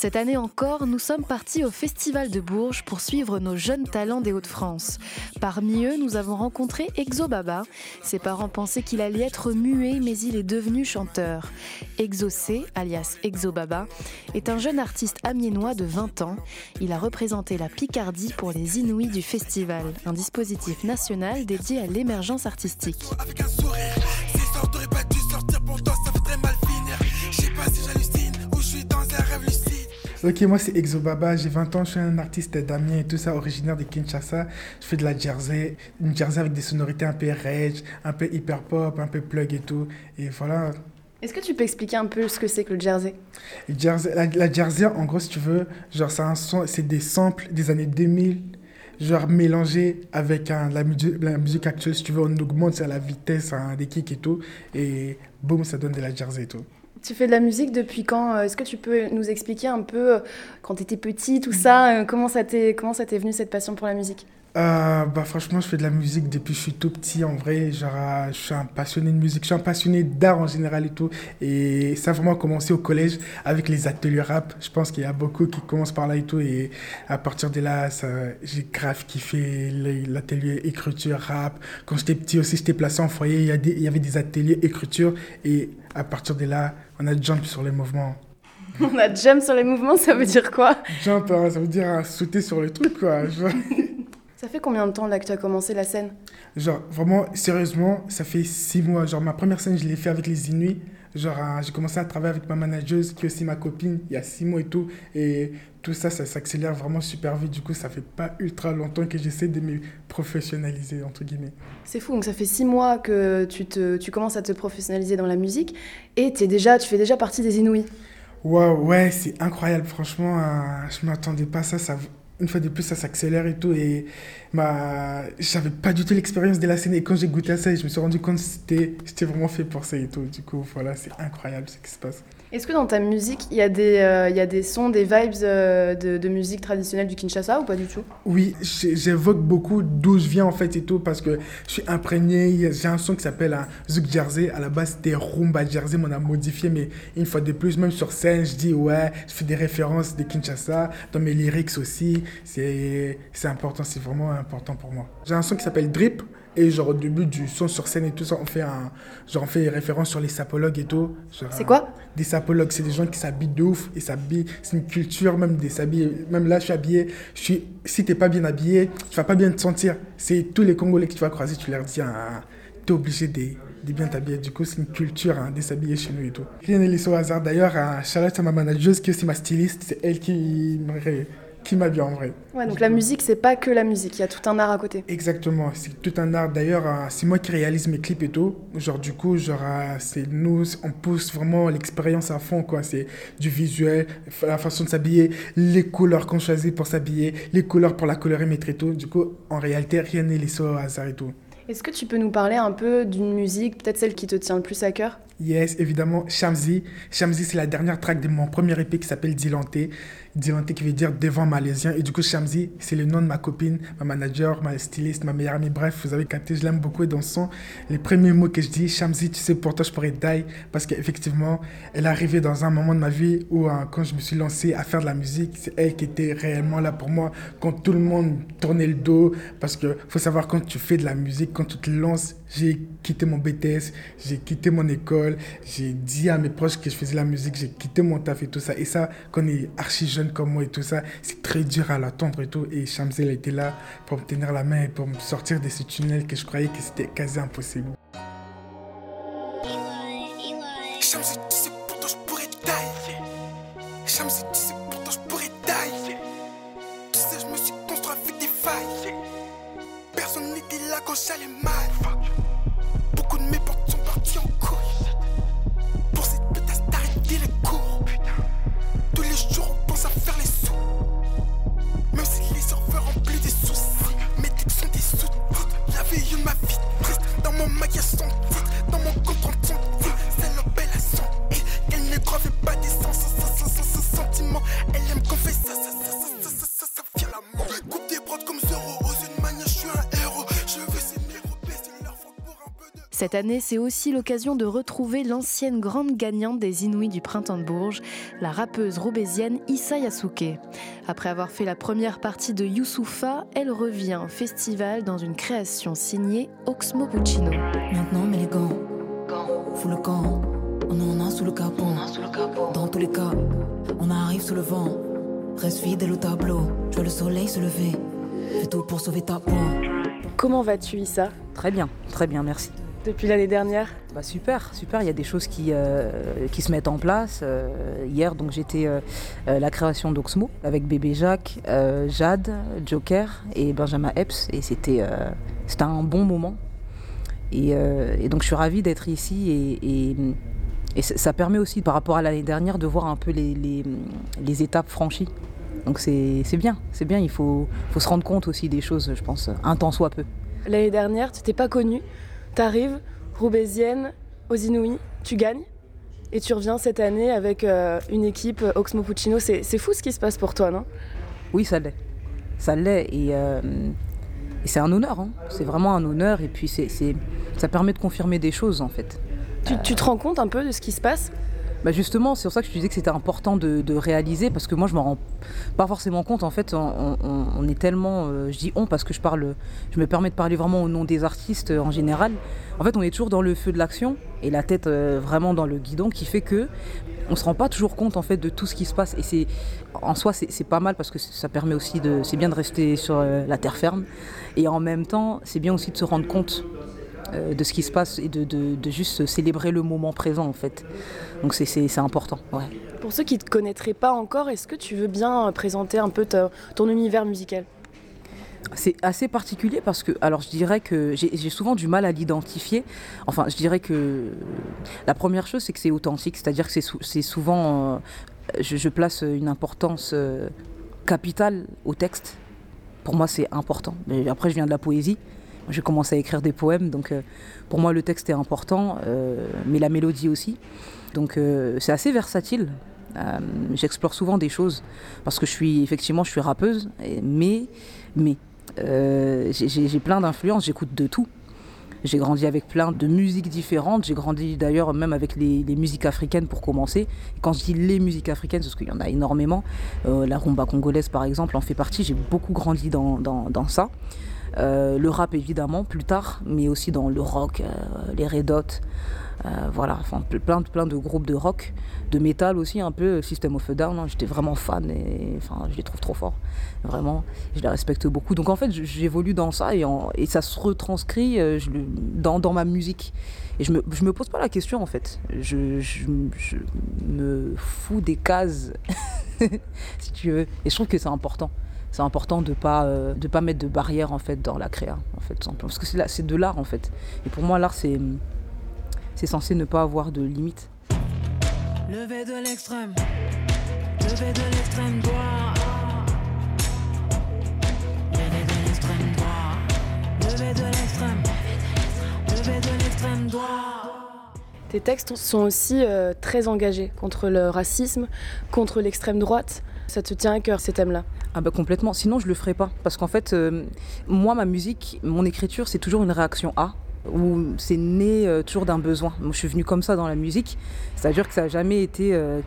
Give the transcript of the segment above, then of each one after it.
Cette année encore, nous sommes partis au Festival de Bourges pour suivre nos jeunes talents des Hauts-de-France. Parmi eux, nous avons rencontré Exo Baba. Ses parents pensaient qu'il allait être muet, mais il est devenu chanteur. Exocé, alias Exo Baba, est un jeune artiste amiénois de 20 ans. Il a représenté la Picardie pour les Inouïs du festival, un dispositif national dédié à l'émergence artistique. Ok, moi c'est Exobaba, j'ai 20 ans, je suis un artiste d'Amiens et tout ça, originaire de Kinshasa. Je fais de la jersey, une jersey avec des sonorités un peu rage, un peu hyper pop, un peu plug et tout. Et voilà. Est-ce que tu peux expliquer un peu ce que c'est que le jersey, jersey la, jersey, en gros, si tu veux, genre c'est des samples des années 2000 genre mélangé avec la, musique, la, musique, actuelle, si tu veux, on augmente la vitesse hein, des kicks et tout, et boum, ça donne de la jersey et tout. Tu fais de la musique depuis quand Est-ce que tu peux nous expliquer un peu, euh, quand tu étais petit, tout ça, euh, comment ça t'est venu cette passion pour la musique? Euh, bah franchement, je fais de la musique depuis que je suis tout petit. En vrai, genre, je suis un passionné de musique, je suis un passionné d'art en général et tout. Et ça a vraiment commencé au collège avec les ateliers rap. Je pense qu'il y a beaucoup qui commencent par là et tout. Et à partir de là, j'ai grave kiffé l'atelier écriture rap. Quand j'étais petit aussi, j'étais placé en foyer. Il y, a il y avait des ateliers écriture. Et à partir de là, on a jump sur les mouvements. On a jump sur les mouvements, ça veut dire quoi? Jump, hein, ça veut dire sauter sur le truc, quoi. Ça fait combien de temps là que tu as commencé la scène? Genre, vraiment, sérieusement, ça fait six mois. Genre, ma première scène, je l'ai fait avec les Inuits. Genre, euh, j'ai commencé à travailler avec ma manageuse, qui est aussi ma copine, il y a six mois et tout. Et tout ça, ça s'accélère vraiment super vite. Du coup, ça fait pas ultra longtemps que j'essaie de me professionnaliser, entre guillemets. C'est fou, donc ça fait six mois que tu, te, tu commences à te professionnaliser dans la musique. Et es déjà, tu fais déjà partie des Inuits. Wow, ouais, c'est incroyable. Franchement, euh, je m'attendais pas à ça. ça une fois de plus, ça s'accélère et tout. Et bah, j'avais pas du tout l'expérience de la scène. Et quand j'ai goûté à ça, je me suis rendu compte que c'était vraiment fait pour ça et tout. Du coup, voilà, c'est incroyable ce qui se passe. Est-ce que dans ta musique, il y, a des, euh, y a des sons, des vibes euh, de, musique traditionnelle du Kinshasa ou pas du tout? Oui, j'évoque beaucoup d'où je viens en fait et tout parce que je suis imprégné. J'ai un son qui s'appelle un Zouk Jersey. À la base, c'était Rumba Jersey, mais on a modifié. Mais une fois de plus, même sur scène, je dis ouais, je fais des références de Kinshasa. Dans mes lyrics aussi, c'est important, c'est vraiment important pour moi. J'ai un son qui s'appelle Drip. Et genre au début du son sur scène et tout ça, on fait un genre on fait référence sur les sapologues et tout. C'est quoi Des sapologues, c'est des gens qui s'habillent de ouf et s'habillent, c'est une culture même des s'habiller. Même là, je suis habillé, je suis si t'es pas bien habillé, tu vas pas bien te sentir. C'est tous les Congolais que tu vas croiser, tu leur dis ah, t'es obligé de, de bien t'habiller. Du coup, c'est une culture hein, de s'habiller chez nous et tout. Rien n'est laissé au hasard. D'ailleurs, Charlotte, ma manageuse qui est aussi ma styliste, c'est elle qui qui m'a bien en vrai. Ouais, donc la musique, c'est pas que la musique, il y a tout un art à côté. Exactement, c'est tout un art. D'ailleurs, euh, c'est moi qui réalise mes clips et tout. Genre, du coup, genre, euh, c'est nous, on pousse vraiment l'expérience à fond, quoi. C'est du visuel, la façon de s'habiller, les couleurs qu'on choisit pour s'habiller, les couleurs pour la colorimétrie et tout. Du coup, en réalité, rien n'est laissé au hasard et tout. Est-ce que tu peux nous parler un peu d'une musique, peut-être celle qui te tient le plus à cœur? Yes, évidemment, Shamsi. Shamsi, c'est la dernière track de mon premier EP qui s'appelle Dilanté. Dilanté qui veut dire devant malaisien. Et du coup, Shamsi, c'est le nom de ma copine, ma manager, ma styliste, ma meilleure amie. Bref, vous avez capté, je l'aime beaucoup. Et dans son, les premiers mots que je dis, Shamsi, tu sais, pour toi, je pourrais die. Parce qu'effectivement, elle est arrivée dans un moment de ma vie où, hein, quand je me suis lancé à faire de la musique, c'est elle qui était réellement là pour moi. Quand tout le monde tournait le dos. Parce que faut savoir, quand tu fais de la musique, quand tu te lances, j'ai quitté mon BTS, j'ai quitté mon école, j'ai dit à mes proches que je faisais la musique, j'ai quitté mon taf et tout ça. Et ça, quand on est archi jeune comme moi et tout ça, c'est très dur à l'attendre et tout. Et Shamsel était là pour me tenir la main et pour me sortir de ce tunnel que je croyais que c'était quasi impossible. Personne n'était là quand j'allais mal. Cette année, c'est aussi l'occasion de retrouver l'ancienne grande gagnante des Inouïs du printemps de Bourges, la rappeuse roubaisienne Issa Yasuke. Après avoir fait la première partie de Youssoufa, elle revient au festival dans une création signée Oxmo Puccino. Maintenant, mais les gants, fous le camp, on en a sous le capot. Dans tous les cas, on arrive sous le vent. Reste fidèle au tableau, je vois le soleil se lever. Fais tout pour sauver ta peau. Comment vas-tu, Issa? Très bien, très bien, merci. Depuis l'année dernière bah Super, super. Il y a des choses qui, euh, qui se mettent en place. Euh, hier, donc j'étais euh, la création d'Oxmo avec bébé Jacques, Jade, Joker et Benjamin Epps. Et c'était c'était un bon moment. Et, donc je suis ravie d'être ici et, et, ça permet aussi, par rapport à l'année dernière, de voir un peu les, les, les étapes franchies. Donc c'est bien, c'est bien. Il faut, faut se rendre compte aussi des choses, je pense, un temps soit peu. L'année dernière, tu t'es pas connue T'arrives, roubaisienne, aux Inouïs, tu gagnes. Et tu reviens cette année avec euh, une équipe euh, Oxmo Puccino. C'est fou ce qui se passe pour toi, non? Oui, ça l'est. Ça l'est. Et, euh, c'est un honneur. Hein. C'est vraiment un honneur. Et puis, c'est ça permet de confirmer des choses, en fait. Tu, tu te rends compte un peu de ce qui se passe? Bah justement, c'est pour ça que je te disais que c'était important de, réaliser, parce que moi je m'en rends pas forcément compte. En fait, on, est tellement, euh, je dis on parce que je parle, je me permets de parler vraiment au nom des artistes euh, en général. En fait, on est toujours dans le feu de l'action et la tête euh, vraiment dans le guidon, qui fait que on se rend pas toujours compte en fait de tout ce qui se passe. Et c'est en soi c'est pas mal parce que ça permet aussi de, c'est bien de rester sur la terre ferme, et en même temps c'est bien aussi de se rendre compte euh, de ce qui se passe et de, de, juste célébrer le moment présent en fait. Donc c'est important. Ouais. Pour ceux qui ne te connaîtraient pas encore, est-ce que tu veux bien présenter un peu ton univers musical? C'est assez particulier parce que, alors je dirais que j'ai souvent du mal à l'identifier. Enfin, je dirais que la première chose, c'est que c'est authentique, c'est-à-dire que c'est souvent, euh, je, je, place une importance euh, capitale au texte. Pour moi, c'est important. Mais après, je viens de la poésie, j'ai commencé à écrire des poèmes, donc euh, pour moi le texte est important, euh, mais la mélodie aussi. Donc euh, c'est assez versatile. J'explore souvent des choses parce que je suis effectivement je suis rappeuse, mais mais j'ai plein d'influences, j'écoute de tout. J'ai grandi avec plein de musiques différentes. J'ai grandi d'ailleurs même avec les, musiques africaines pour commencer. quand je dis les musiques africaines, c'est parce qu'il y en a énormément. la rumba congolaise par exemple en fait partie. J'ai beaucoup grandi dans, dans, dans ça. Euh, le rap évidemment plus tard, mais aussi dans le rock, euh, les Red Hot, euh, voilà, enfin plein, plein de groupes de rock, de métal aussi un peu, System of a Down, hein, j'étais vraiment fan et enfin je les trouve trop forts, vraiment, je les respecte beaucoup. Donc en fait j'évolue dans ça et, ça se retranscrit dans, dans, ma musique. Et je me, je me pose pas la question en fait, je, je me fous des cases, si tu veux, et je trouve que c'est important c'est important de pas euh, de pas mettre de barrière en fait dans la créa en fait simplement. Parce que c'est c'est de l'art en fait. Et pour moi l'art c'est c'est censé ne pas avoir de limite levé de l'extrême. Levé de l'extrême droit. Levé de l'extrême droit. Levé de l'extrême. Levé de l'extrême droit. Tes textes sont aussi euh, très engagés contre le racisme, contre l'extrême droite. Ça te tient à cœur ces thèmes-là? Ah bah complètement, sinon je le ferais pas. Parce qu'en fait, euh, moi, ma musique, mon écriture, c'est toujours une réaction à, ou c'est né euh, toujours d'un besoin. Moi, je suis venue comme ça dans la musique, c'est-à-dire que ça n'a jamais été... Euh,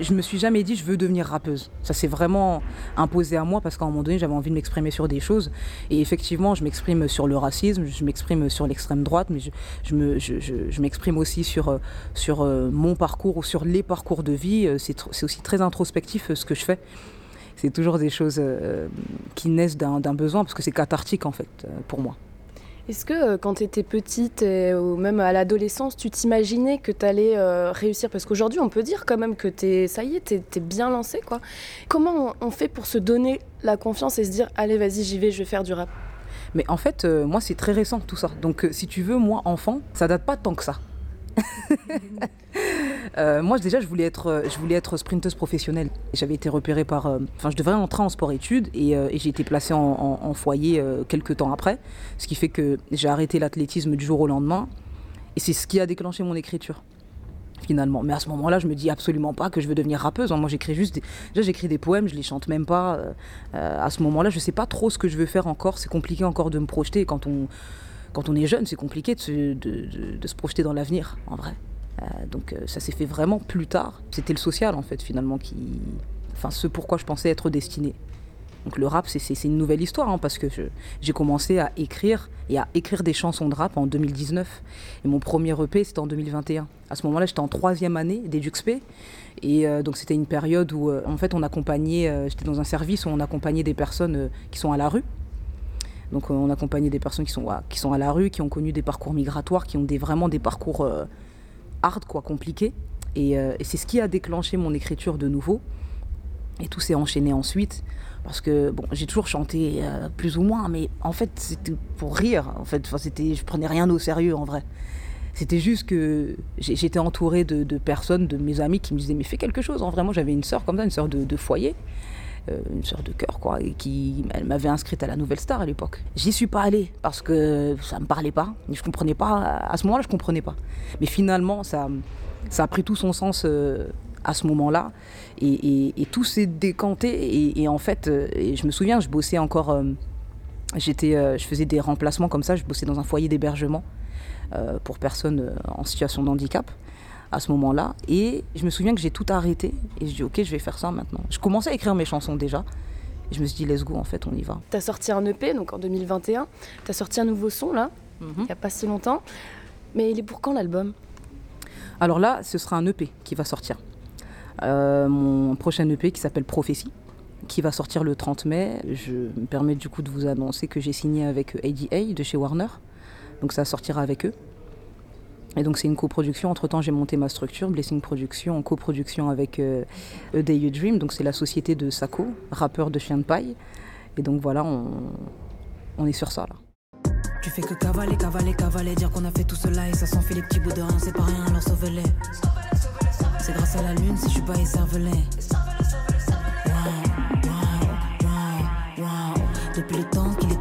je me suis jamais dit je veux devenir rappeuse. Ça s'est vraiment imposé à moi parce qu'à un moment donné j'avais envie de m'exprimer sur des choses. Et effectivement, je m'exprime sur le racisme, je m'exprime sur l'extrême droite, mais je, je me, je, je, m'exprime aussi sur, sur mon parcours ou sur les parcours de vie. C'est aussi très introspectif ce que je fais c'est toujours des choses euh, qui naissent d'un besoin, parce que c'est cathartique en fait, euh, pour moi. Est-ce que euh, quand tu étais petite ou même à l'adolescence, tu t'imaginais que tu allais réussir? Parce qu'aujourd'hui, on peut dire quand même que es, ça y est, tu es, bien lancé. Quoi. Comment on, fait pour se donner la confiance et se dire allez, vas-y, j'y vais, je vais faire du rap? Mais en fait, moi, c'est très récent tout ça. Donc, si tu veux, moi, enfant, ça date pas tant que ça. Euh, moi, déjà, je voulais être, je voulais être sprinteuse professionnelle. J'avais été repérée par. Euh, enfin, je devrais entrer en sport-études et, euh, j'ai été placée en, foyer quelques temps après. Ce qui fait que j'ai arrêté l'athlétisme du jour au lendemain. Et c'est ce qui a déclenché mon écriture finalement. Mais à ce moment-là, je me dis absolument pas que je veux devenir rappeuse. Moi, j'écris juste, des... déjà j'écris des poèmes, je les chante même pas. à ce moment-là, je sais pas trop ce que je veux faire encore. C'est compliqué encore de me projeter quand on quand on est jeune, c'est compliqué de, se, projeter dans l'avenir, en vrai. Donc ça s'est fait vraiment plus tard. C'était le social, en fait, finalement, qui... Enfin, ce pourquoi je pensais être destiné. Donc le rap, c'est une nouvelle histoire, hein, parce que j'ai commencé à écrire et à écrire des chansons de rap en 2019. Et mon premier EP, c'était en 2021. À ce moment-là, j'étais en troisième année d'EduxP. Et euh, donc c'était une période où, euh, en fait, on accompagnait, euh, j'étais dans un service où on accompagnait des personnes qui sont à la rue. Donc on accompagnait des personnes qui sont, à, qui sont à la rue, qui ont connu des parcours migratoires, qui ont des, vraiment des parcours hard, quoi, compliqués. Et, et c'est ce qui a déclenché mon écriture de nouveau. Et tout s'est enchaîné ensuite. Parce que bon, j'ai toujours chanté euh, plus ou moins, mais en fait c'était pour rire. En fait, c'était, je prenais rien au sérieux en vrai. C'était juste que j'étais entourée de, personnes, de mes amis qui me disaient mais fais quelque chose. En vrai, j'avais une sœur comme ça, une sœur de, foyer, euh, une sœur de cœur quoi, et qui elle m'avait inscrite à la Nouvelle Star à l'époque. J'y suis pas allée parce que ça me parlait pas, je comprenais pas. À ce moment-là, je comprenais pas. Mais finalement, ça, ça a pris tout son sens. Euh, à ce moment-là. Et, tout s'est décanté. Et, en fait, euh, je me souviens, je bossais encore. Euh, euh, je faisais des remplacements comme ça. Je bossais dans un foyer d'hébergement pour personnes en situation de handicap à ce moment-là. Et je me souviens que j'ai tout arrêté. Et je dis, ok, je vais faire ça maintenant. Je commençais à écrire mes chansons déjà. Et je me suis dit, let's go, en fait, on y va. Tu as sorti un EP, donc en 2021. Tu as sorti un nouveau son, là, mhm. il n'y a pas si longtemps. Mais il est pour quand l'album? Alors là, ce sera un EP qui va sortir. Euh, mon prochain EP qui s'appelle Prophétie, qui va sortir le 30 mai. Je me permets du coup de vous annoncer que j'ai signé avec ADA de chez Warner. Donc ça sortira avec eux. Et donc c'est une coproduction. Entre temps, j'ai monté ma structure, Blessing Production, en coproduction avec euh, A Day You Dream. Donc c'est la société de Sako, rappeur de Chien de Paille. Et donc voilà, on, est sur ça là. Tu fais que cavaler, cavaler, cavaler, dire qu'on a fait tout cela et ça s'enfuit les petits bouts c'est pas rien, alors sauve-les. C'est grâce à la lune si je suis pas écervelé. Depuis le temps qu'il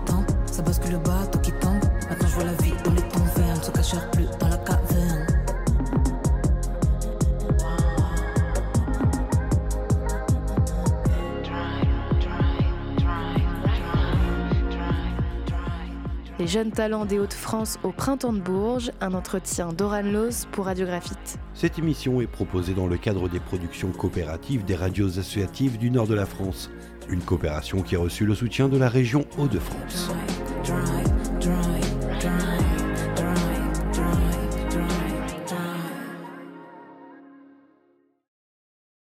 Les jeunes talents des Hauts-de-France au printemps de Bourges, un entretien d'Oran Loz pour Radiographite. Cette émission est proposée dans le cadre des productions coopératives des radios associatives du nord de la France, une coopération qui a reçu le soutien de la région Hauts-de-France.